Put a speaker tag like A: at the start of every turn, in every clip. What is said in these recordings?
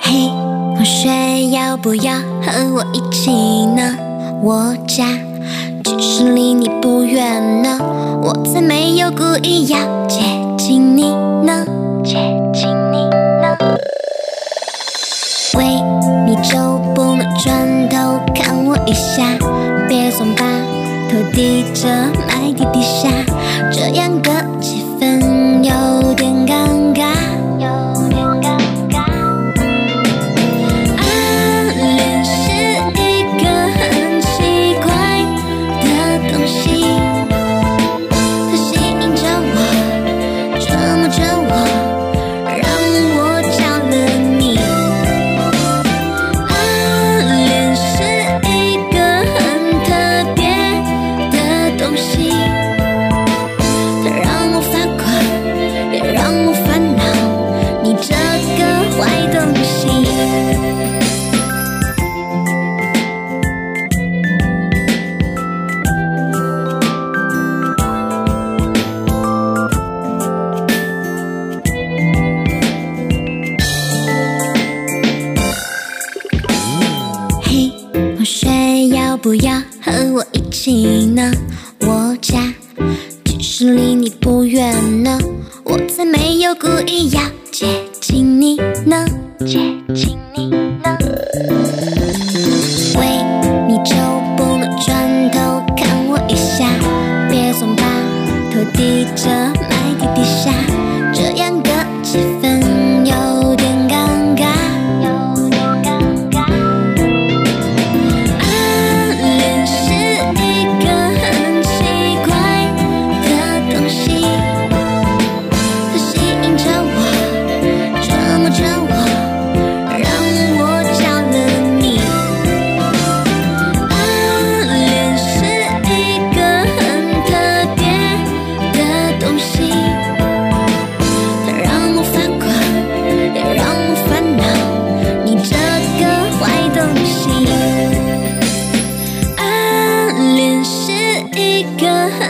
A: 嘿，同学，要不要和我一起呢？我家其实离你不远呢，我才没有故意要接低着麦地底下，这样的气氛。不要和我一起呢？我家其实离你不远呢，我才没有故意要接近你呢，接近你呢。喂，你就不能转头看我一下？别总把头低着埋在地下，这样的气氛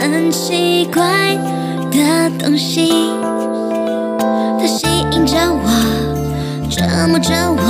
A: 很奇怪的东西，它吸引着我，折磨着我，